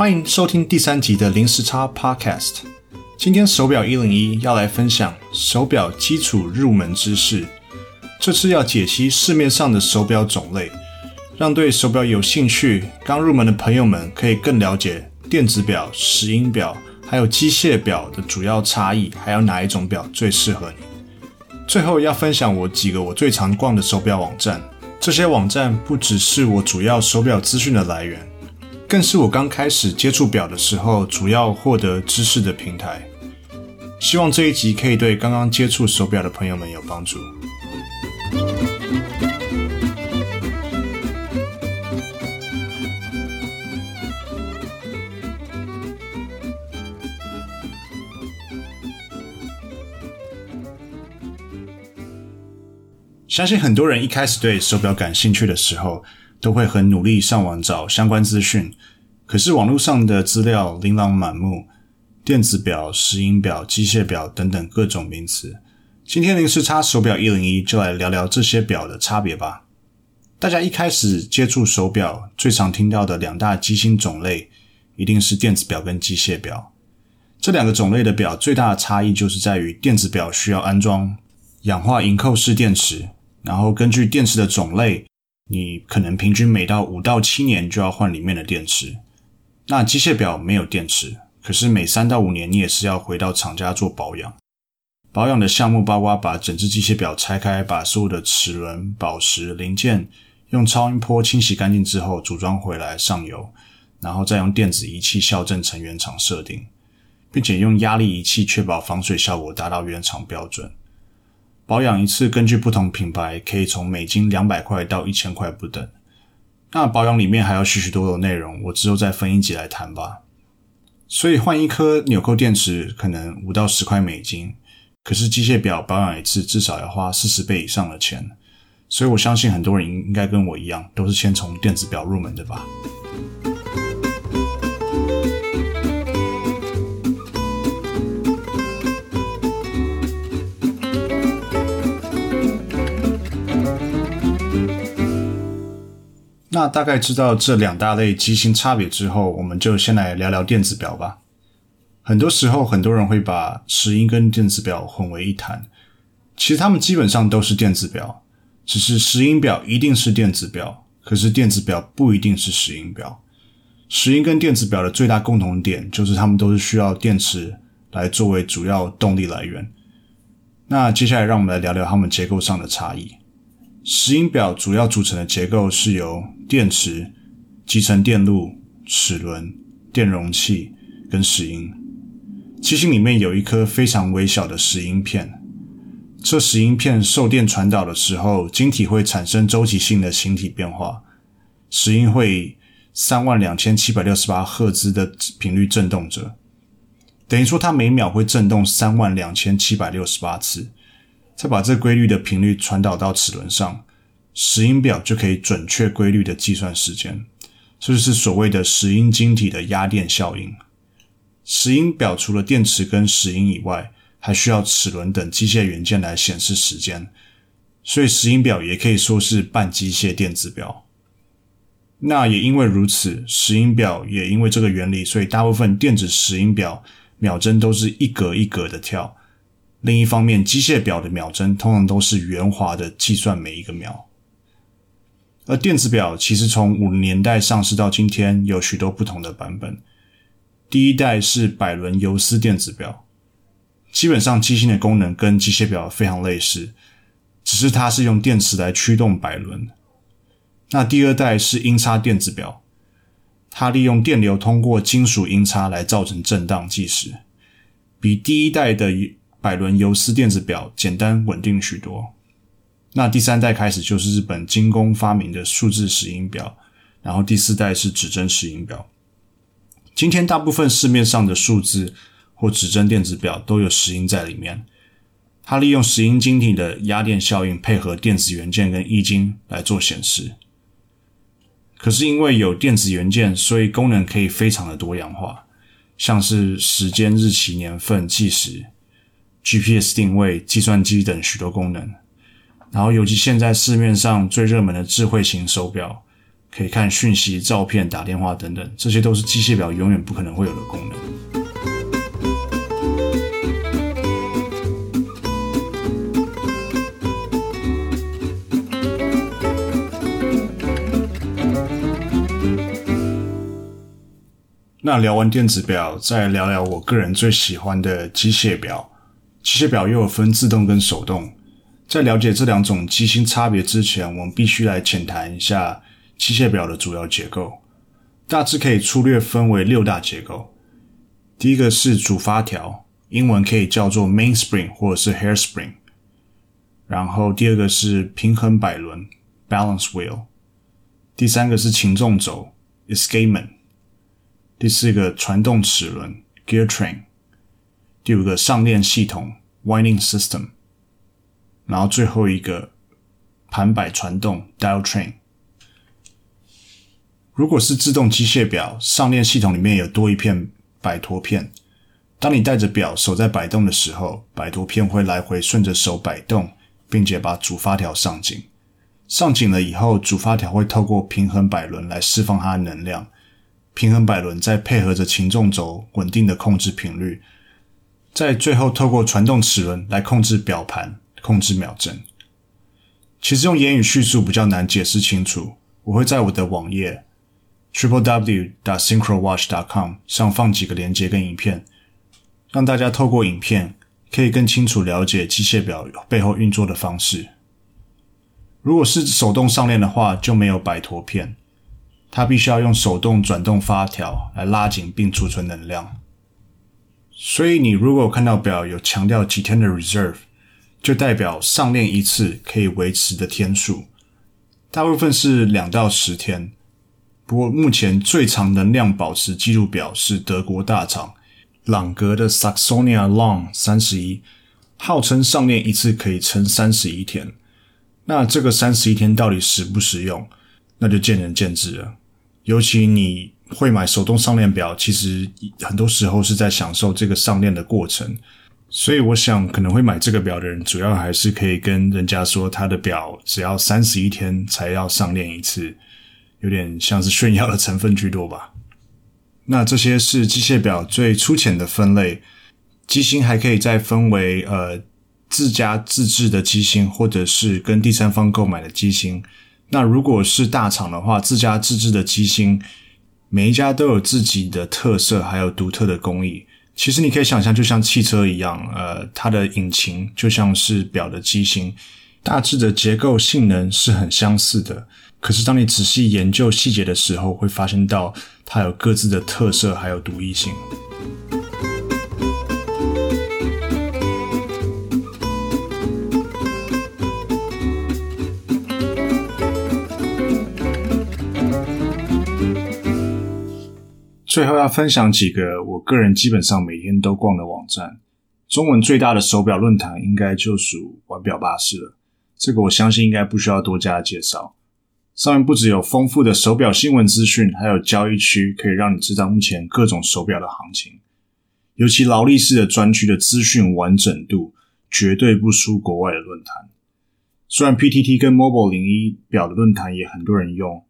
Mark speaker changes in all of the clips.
Speaker 1: 欢迎收听第三集的零时差 Podcast。今天手表一零一要来分享手表基础入门知识。这次要解析市面上的手表种类，让对手表有兴趣、刚入门的朋友们可以更了解电子表、石英表还有机械表的主要差异，还有哪一种表最适合你。最后要分享我几个我最常逛的手表网站。这些网站不只是我主要手表资讯的来源，更是我刚开始接触表的时候主要获得知识的平台。希望这一集可以对刚刚接触手表的朋友们有帮助。相信很多人一开始对手表感兴趣的时候，都会很努力上网找相关资讯。可是网络上的资料琳琅满目，电子表、石英表、机械表等等各种名词。今天零时差手表一零一就来聊聊这些表的差别吧。大家一开始接触手表，最常听到的两大机芯种类，一定是电子表跟机械表。这两个种类的表最大的差异就是在于电子表需要安装氧化银扣式电池。然后根据电池的种类，你可能平均每到五到七年就要换里面的电池。那机械表没有电池，可是每三到五年你也是要回到厂家做保养。保养的项目包括把整只机械表拆开，把所有的齿轮、宝石、零件用超音波清洗干净之后组装回来上油，然后再用电子仪器校正成原厂设定，并且用压力仪器确保防水效果达到原厂标准。保养一次，根据不同品牌，可以从美金两百块到一千块不等。那保养里面还有许许多多内容，我之后再分一集来谈吧。所以换一颗纽扣电池可能五到十块美金，可是机械表保养一次至少要花四十倍以上的钱。所以我相信很多人应该跟我一样，都是先从电子表入门的吧。那大概知道这两大类机芯差别之后，我们就先来聊聊电子表吧。很多时候，很多人会把石英跟电子表混为一谈。其实它们基本上都是电子表，只是石英表一定是电子表，可是电子表不一定是石英表。石英跟电子表的最大共同点就是它们都是需要电池来作为主要动力来源。那接下来让我们来聊聊它们结构上的差异。石英表主要组成的结构是由电池、集成电路、齿轮、电容器跟石英。机芯里面有一颗非常微小的石英片，这石英片受电传导的时候，晶体会产生周期性的形体变化，石英会三万两千七百六十八赫兹的频率振动着，等于说它每秒会振动三万两千七百六十八次。再把这规律的频率传导到齿轮上，石英表就可以准确规律的计算时间，这就是所谓的石英晶体的压电效应。石英表除了电池跟石英以外，还需要齿轮等机械元件来显示时间，所以石英表也可以说是半机械电子表。那也因为如此，石英表也因为这个原理，所以大部分电子石英表秒针都是一格一格的跳。另一方面，机械表的秒针通常都是圆滑的计算每一个秒，而电子表其实从五零年代上市到今天有许多不同的版本。第一代是摆轮游丝电子表，基本上机芯的功能跟机械表非常类似，只是它是用电池来驱动摆轮。那第二代是音叉电子表，它利用电流通过金属音叉来造成震荡计时，比第一代的。百轮游丝电子表简单稳定许多。那第三代开始就是日本精工发明的数字石英表，然后第四代是指针石英表。今天大部分市面上的数字或指针电子表都有石英在里面，它利用石英晶体的压电效应配合电子元件跟液晶来做显示。可是因为有电子元件，所以功能可以非常的多样化，像是时间、日期、年份计时。GPS 定位、计算机等许多功能，然后尤其现在市面上最热门的智慧型手表，可以看讯息、照片、打电话等等，这些都是机械表永远不可能会有的功能。那聊完电子表，再聊聊我个人最喜欢的机械表。机械表又有分自动跟手动。在了解这两种机芯差别之前，我们必须来浅谈一下。机械表的主要结构大致可以粗略分为六大结构。第一个是主发条，英文可以叫做 mainspring 或者是 hairspring。然后第二个是平衡摆轮 balance wheel。第三个是擒纵轴 escapement。第四个传动齿轮 gear train。第五个上链系统 winding system。然后最后一个盘摆传动 dial train。如果是自动机械表，上链系统里面有多一片摆脱片。当你带着表手在摆动的时候，摆脱片会来回顺着手摆动，并且把主发条上紧。上紧了以后，主发条会透过平衡摆轮来释放它的能量。平衡摆轮再配合着擒纵轴，稳定的控制频率。再最后透过传动齿轮来控制表盘，控制秒针。其实用言语叙述比较难解释清楚，我会在我的网页。triple w dot synchro watch dot com 上放几个连接跟影片，让大家透过影片可以更清楚了解机械表背后运作的方式。如果是手动上链的话，就没有摆脱片，它必须要用手动转动发条来拉紧并储存能量。所以你如果看到表有强调几天的 reserve，就代表上链一次可以维持的天数，大部分是两到十天。不过，目前最长能量保持记录表是德国大厂朗格的 Saxonia Long 三十一，号称上链一次可以撑三十一天。那这个三十一天到底实不实用，那就见仁见智了。尤其你会买手动上链表，其实很多时候是在享受这个上链的过程。所以，我想可能会买这个表的人，主要还是可以跟人家说，他的表只要三十一天才要上链一次。有点像是炫耀的成分居多吧。那这些是机械表最粗浅的分类，机芯还可以再分为呃自家自制的机芯，或者是跟第三方购买的机芯。那如果是大厂的话，自家自制的机芯，每一家都有自己的特色，还有独特的工艺。其实你可以想象，就像汽车一样，呃，它的引擎就像是表的机芯，大致的结构性能是很相似的。可是，当你仔细研究细节的时候，会发现到它有各自的特色，还有独一性。最后要分享几个我个人基本上每天都逛的网站。中文最大的手表论坛应该就属玩表巴士了，这个我相信应该不需要多加介绍。上面不只有丰富的手表新闻资讯，还有交易区，可以让你知道目前各种手表的行情。尤其劳力士的专区的资讯完整度，绝对不输国外的论坛。虽然 PTT 跟 Mobile 零一表的论坛也很多人用，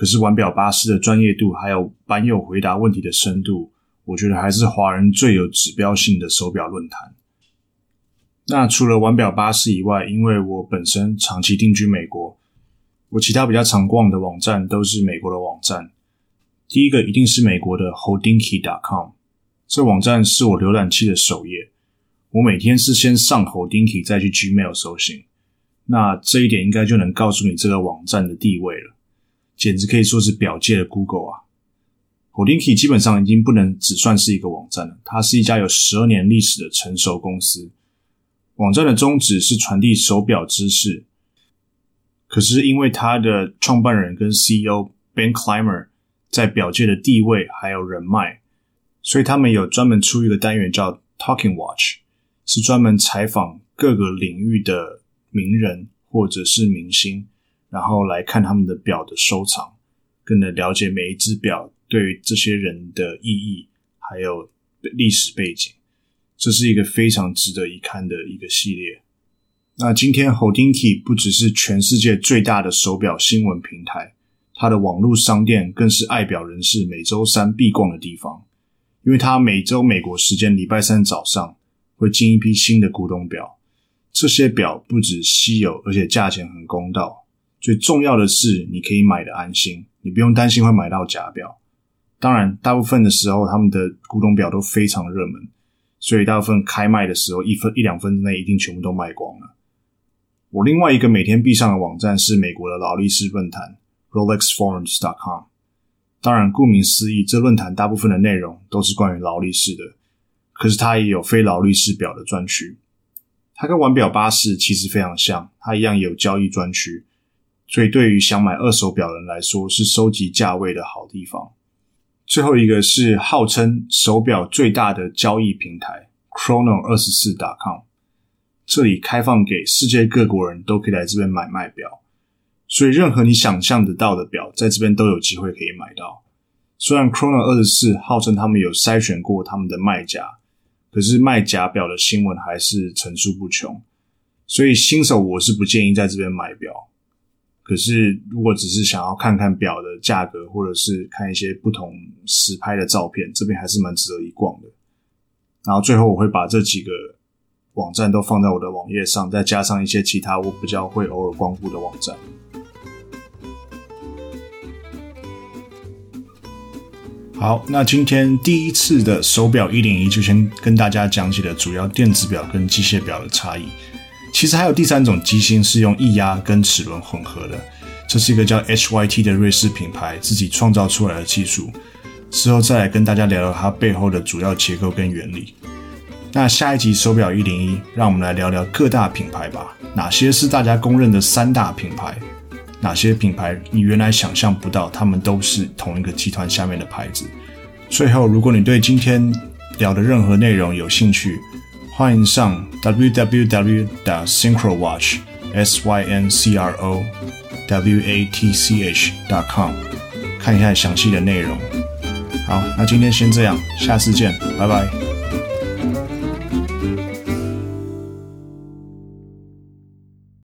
Speaker 1: 可是玩表巴士的专业度，还有版友回答问题的深度，我觉得还是华人最有指标性的手表论坛。那除了玩表巴士以外，因为我本身长期定居美国。我其他比较常逛的网站都是美国的网站。第一个一定是美国的 Hodinkee.com，这网站是我浏览器的首页。我每天是先上 Holdinky 再去 Gmail 搜寻。那这一点应该就能告诉你这个网站的地位了，简直可以说是表界的 Google 啊。Hodinkee 基本上已经不能只算是一个网站了，它是一家有十二年历史的成熟公司。网站的宗旨是传递手表知识。可是，因为他的创办人跟 CEO Ben Clymer 在表界的地位还有人脉，所以他们有专门出一个单元叫 Talking Watch，是专门采访各个领域的名人或者是明星，然后来看他们的表的收藏，更能了解每一只表对于这些人的意义，还有历史背景。这是一个非常值得一看的一个系列。那今天 Hodinkee 不只是全世界最大的手表新闻平台，它的网络商店更是爱表人士每周三必逛的地方，因为它每周美国时间礼拜三早上会进一批新的古董表。这些表不止稀有，而且价钱很公道。最重要的是，你可以买的安心，你不用担心会买到假表。当然，大部分的时候，他们的古董表都非常热门，所以大部分开卖的时候，一分一两分之内一定全部都卖光了。我另外一个每天必上的网站是美国的劳力士论坛 （RolexForums.com）。当然，顾名思义，这论坛大部分的内容都是关于劳力士的，可是它也有非劳力士表的专区。它跟玩表巴士其实非常像，它一样有交易专区，所以对于想买二手表的人来说，是收集价位的好地方。最后一个是号称手表最大的交易平台 Chrono24.com，这里开放给世界各国人都可以来这边买卖表，所以任何你想象得到的表，在这边都有机会可以买到。虽然 Chrono24 号称他们有筛选过他们的卖家，可是卖假表的新闻还是层出不穷，所以新手我是不建议在这边买表。可是，如果只是想要看看表的价格，或者是看一些不同实拍的照片，这边还是蛮值得一逛的。然后最后我会把这几个网站都放在我的网页上，再加上一些其他我比较会偶尔光顾的网站。好，那今天第一次的手表一零一就先跟大家讲解了主要电子表跟机械表的差异。其实还有第三种机芯是用液压跟齿轮混合的，这是一个叫 HYT 的瑞士品牌自己创造出来的技术。之后再来跟大家聊聊它背后的主要结构跟原理。那下一集手表一零一，让我们来聊聊各大品牌吧。哪些是大家公认的三大品牌？哪些品牌你原来想象不到，他们都是同一个集团下面的牌子？最后，如果你对今天聊的任何内容有兴趣，欢迎上 www.syncrowatch s y n c r o w a t c h dot com 看一下详细的内容。好，那今天先这样，下次见，拜拜。